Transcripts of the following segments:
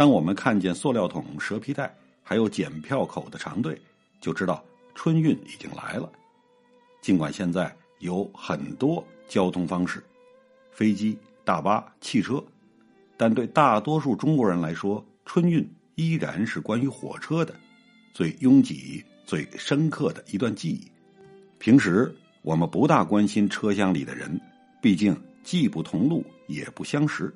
当我们看见塑料桶、蛇皮袋，还有检票口的长队，就知道春运已经来了。尽管现在有很多。交通方式，飞机、大巴、汽车，但对大多数中国人来说，春运依然是关于火车的最拥挤、最深刻的一段记忆。平时我们不大关心车厢里的人，毕竟既不同路也不相识。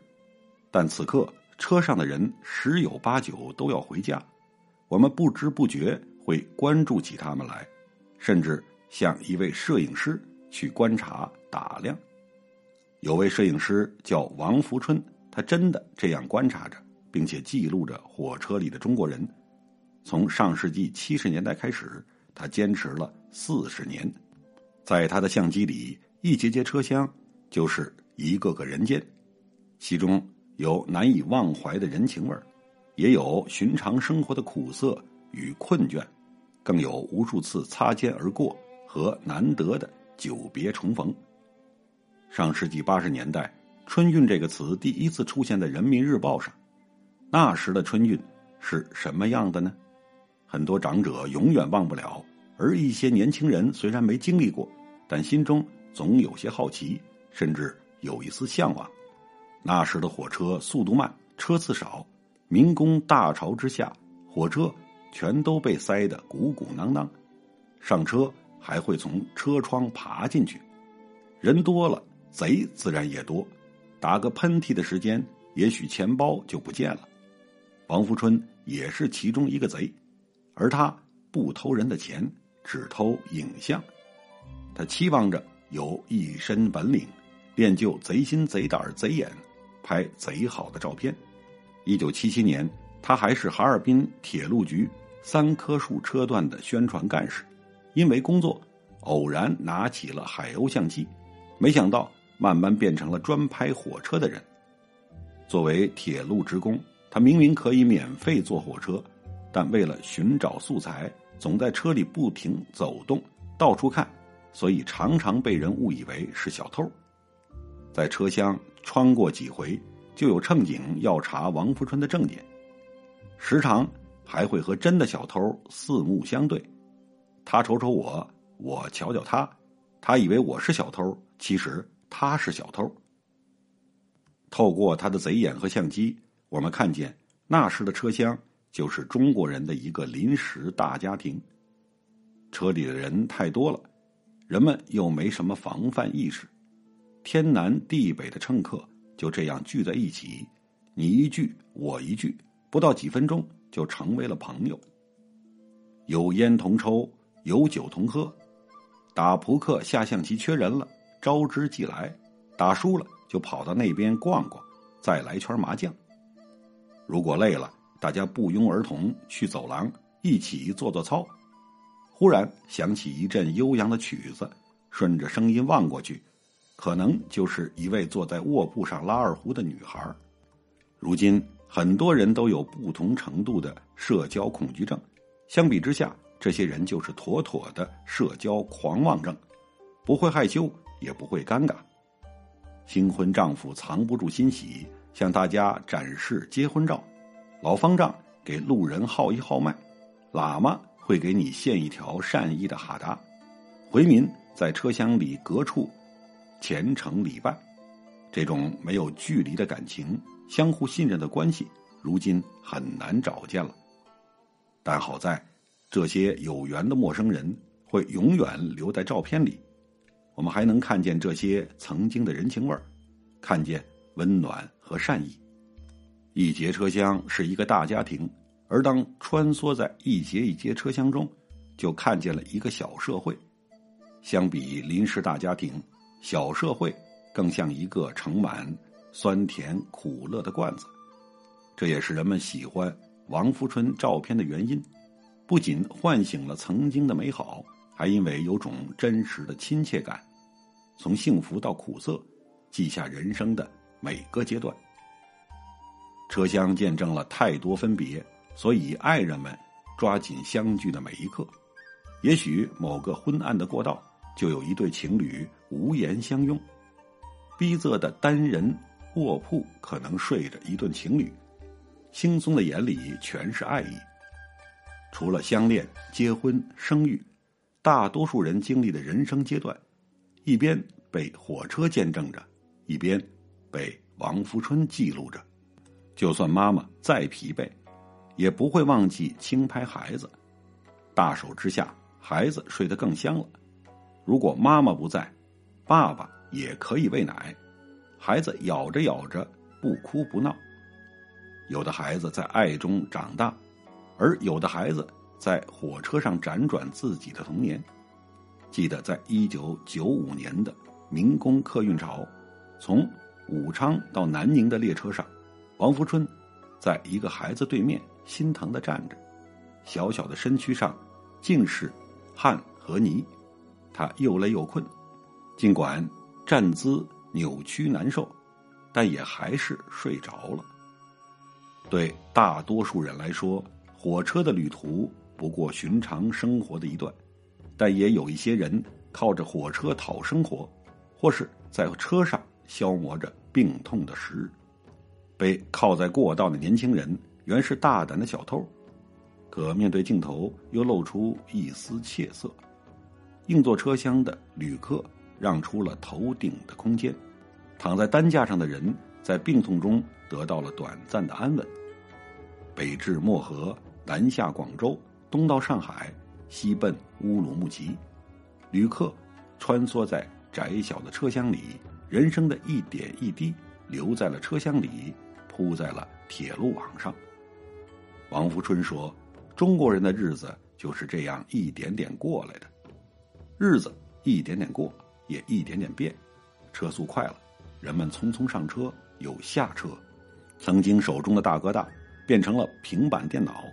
但此刻车上的人十有八九都要回家，我们不知不觉会关注起他们来，甚至像一位摄影师。去观察打量，有位摄影师叫王福春，他真的这样观察着，并且记录着火车里的中国人。从上世纪七十年代开始，他坚持了四十年。在他的相机里，一节节车厢就是一个个人间，其中有难以忘怀的人情味儿，也有寻常生活的苦涩与困倦，更有无数次擦肩而过和难得的。久别重逢。上世纪八十年代，“春运”这个词第一次出现在《人民日报》上。那时的春运是什么样的呢？很多长者永远忘不了，而一些年轻人虽然没经历过，但心中总有些好奇，甚至有一丝向往。那时的火车速度慢，车次少，民工大潮之下，火车全都被塞得鼓鼓囊囊。上车。还会从车窗爬进去，人多了，贼自然也多。打个喷嚏的时间，也许钱包就不见了。王福春也是其中一个贼，而他不偷人的钱，只偷影像。他期望着有一身本领，练就贼心贼胆贼眼，拍贼好的照片。一九七七年，他还是哈尔滨铁路局三棵树车段的宣传干事。因为工作，偶然拿起了海鸥相机，没想到慢慢变成了专拍火车的人。作为铁路职工，他明明可以免费坐火车，但为了寻找素材，总在车里不停走动，到处看，所以常常被人误以为是小偷。在车厢穿过几回，就有乘警要查王福春的证件，时常还会和真的小偷四目相对。他瞅瞅我，我瞧瞧他，他以为我是小偷，其实他是小偷。透过他的贼眼和相机，我们看见那时的车厢就是中国人的一个临时大家庭。车里的人太多了，人们又没什么防范意识，天南地北的乘客就这样聚在一起，你一句我一句，不到几分钟就成为了朋友，有烟同抽。有酒同喝，打扑克、下象棋缺人了，招之即来；打输了就跑到那边逛逛，再来圈麻将。如果累了，大家不约而同去走廊一起做做操。忽然响起一阵悠扬的曲子，顺着声音望过去，可能就是一位坐在卧铺上拉二胡的女孩。如今很多人都有不同程度的社交恐惧症，相比之下。这些人就是妥妥的社交狂妄症，不会害羞，也不会尴尬。新婚丈夫藏不住欣喜，向大家展示结婚照；老方丈给路人号一号脉，喇嘛会给你献一条善意的哈达，回民在车厢里隔处虔诚礼拜。这种没有距离的感情、相互信任的关系，如今很难找见了。但好在。这些有缘的陌生人会永远留在照片里，我们还能看见这些曾经的人情味儿，看见温暖和善意。一节车厢是一个大家庭，而当穿梭在一节一节车厢中，就看见了一个小社会。相比临时大家庭，小社会更像一个盛满酸甜苦乐的罐子。这也是人们喜欢王福春照片的原因。不仅唤醒了曾经的美好，还因为有种真实的亲切感。从幸福到苦涩，记下人生的每个阶段。车厢见证了太多分别，所以爱人们抓紧相聚的每一刻。也许某个昏暗的过道，就有一对情侣无言相拥。逼仄的单人卧铺可能睡着一对情侣，轻松的眼里全是爱意。除了相恋、结婚、生育，大多数人经历的人生阶段，一边被火车见证着，一边被王福春记录着。就算妈妈再疲惫，也不会忘记轻拍孩子。大手之下，孩子睡得更香了。如果妈妈不在，爸爸也可以喂奶，孩子咬着咬着不哭不闹。有的孩子在爱中长大，而有的孩子在火车上辗转自己的童年。记得在一九九五年的民工客运潮，从武昌到南宁的列车上。王福春，在一个孩子对面心疼的站着，小小的身躯上尽是汗和泥，他又累又困，尽管站姿扭曲难受，但也还是睡着了。对大多数人来说，火车的旅途不过寻常生活的一段，但也有一些人靠着火车讨生活，或是在车上消磨着病痛的时日。被靠在过道的年轻人原是大胆的小偷，可面对镜头又露出一丝怯色。硬座车厢的旅客让出了头顶的空间，躺在担架上的人在病痛中得到了短暂的安稳。北至漠河，南下广州，东到上海，西奔乌鲁木齐，旅客穿梭在窄小的车厢里，人生的一点一滴留在了车厢里。铺在了铁路网上。王福春说：“中国人的日子就是这样一点点过来的，日子一点点过，也一点点变。车速快了，人们匆匆上车又下车。曾经手中的大哥大变成了平板电脑，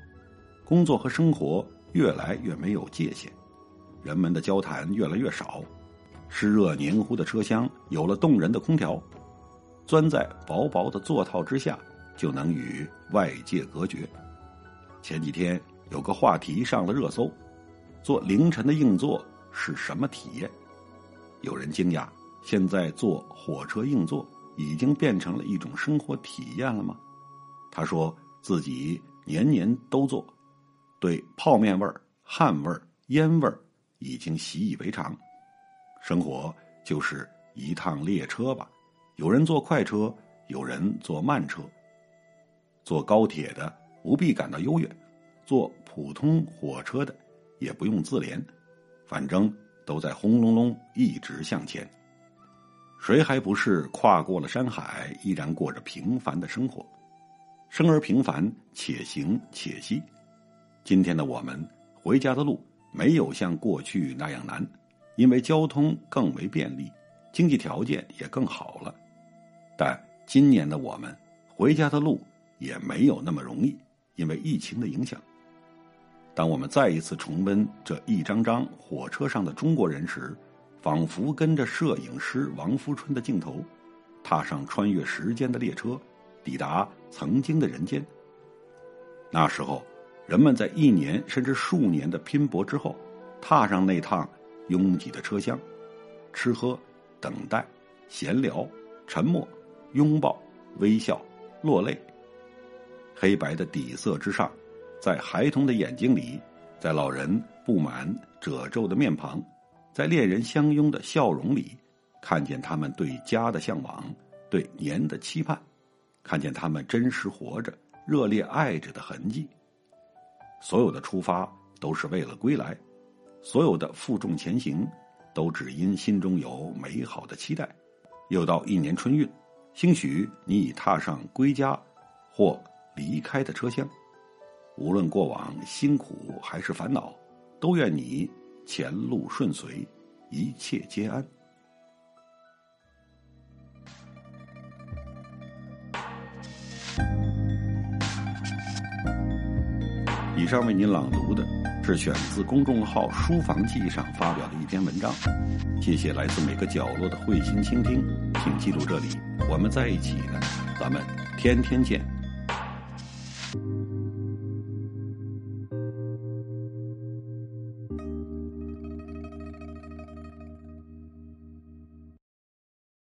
工作和生活越来越没有界限，人们的交谈越来越少。湿热黏糊的车厢有了动人的空调。”钻在薄薄的座套之下，就能与外界隔绝。前几天有个话题上了热搜：坐凌晨的硬座是什么体验？有人惊讶，现在坐火车硬座已经变成了一种生活体验了吗？他说自己年年都坐，对泡面味儿、汗味儿、烟味儿已经习以为常。生活就是一趟列车吧。有人坐快车，有人坐慢车。坐高铁的不必感到优越，坐普通火车的也不用自怜，反正都在轰隆隆一直向前。谁还不是跨过了山海，依然过着平凡的生活？生而平凡，且行且惜。今天的我们回家的路没有像过去那样难，因为交通更为便利，经济条件也更好了。但今年的我们回家的路也没有那么容易，因为疫情的影响。当我们再一次重温这一张张火车上的中国人时，仿佛跟着摄影师王福春的镜头，踏上穿越时间的列车，抵达曾经的人间。那时候，人们在一年甚至数年的拼搏之后，踏上那趟拥挤的车厢，吃喝、等待、闲聊、沉默。拥抱、微笑、落泪。黑白的底色之上，在孩童的眼睛里，在老人布满褶皱的面庞，在恋人相拥的笑容里，看见他们对家的向往，对年的期盼，看见他们真实活着、热烈爱着的痕迹。所有的出发都是为了归来，所有的负重前行，都只因心中有美好的期待。又到一年春运。兴许你已踏上归家或离开的车厢，无论过往辛苦还是烦恼，都愿你前路顺遂，一切皆安。以上为您朗读的是选自公众号“书房记”上发表的一篇文章。谢谢来自每个角落的慧心倾听，请记住这里，我们在一起呢，咱们天天见。